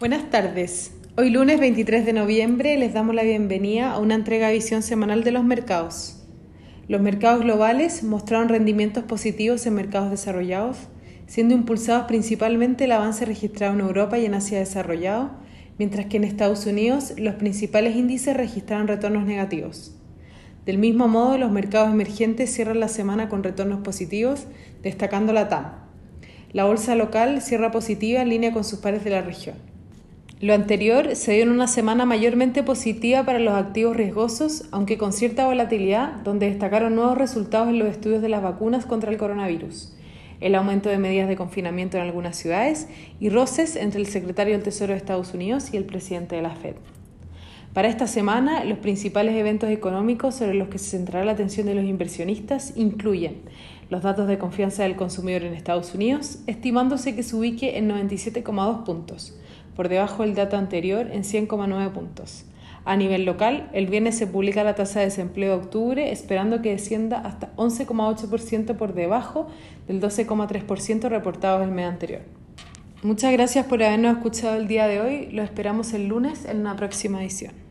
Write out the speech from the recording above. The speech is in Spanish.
Buenas tardes. Hoy lunes 23 de noviembre les damos la bienvenida a una entrega de visión semanal de los mercados. Los mercados globales mostraron rendimientos positivos en mercados desarrollados, siendo impulsados principalmente el avance registrado en Europa y en Asia desarrollado, mientras que en Estados Unidos los principales índices registraron retornos negativos. Del mismo modo, los mercados emergentes cierran la semana con retornos positivos, destacando la TAM. La bolsa local cierra positiva en línea con sus pares de la región. Lo anterior se dio en una semana mayormente positiva para los activos riesgosos, aunque con cierta volatilidad, donde destacaron nuevos resultados en los estudios de las vacunas contra el coronavirus, el aumento de medidas de confinamiento en algunas ciudades y roces entre el secretario del Tesoro de Estados Unidos y el presidente de la Fed. Para esta semana, los principales eventos económicos sobre los que se centrará la atención de los inversionistas incluyen los datos de confianza del consumidor en Estados Unidos, estimándose que se ubique en 97,2 puntos, por debajo del dato anterior en 100,9 puntos. A nivel local, el viernes se publica la tasa de desempleo de octubre, esperando que descienda hasta 11,8% por debajo del 12,3% reportado el mes anterior. Muchas gracias por habernos escuchado el día de hoy. Lo esperamos el lunes en una próxima edición.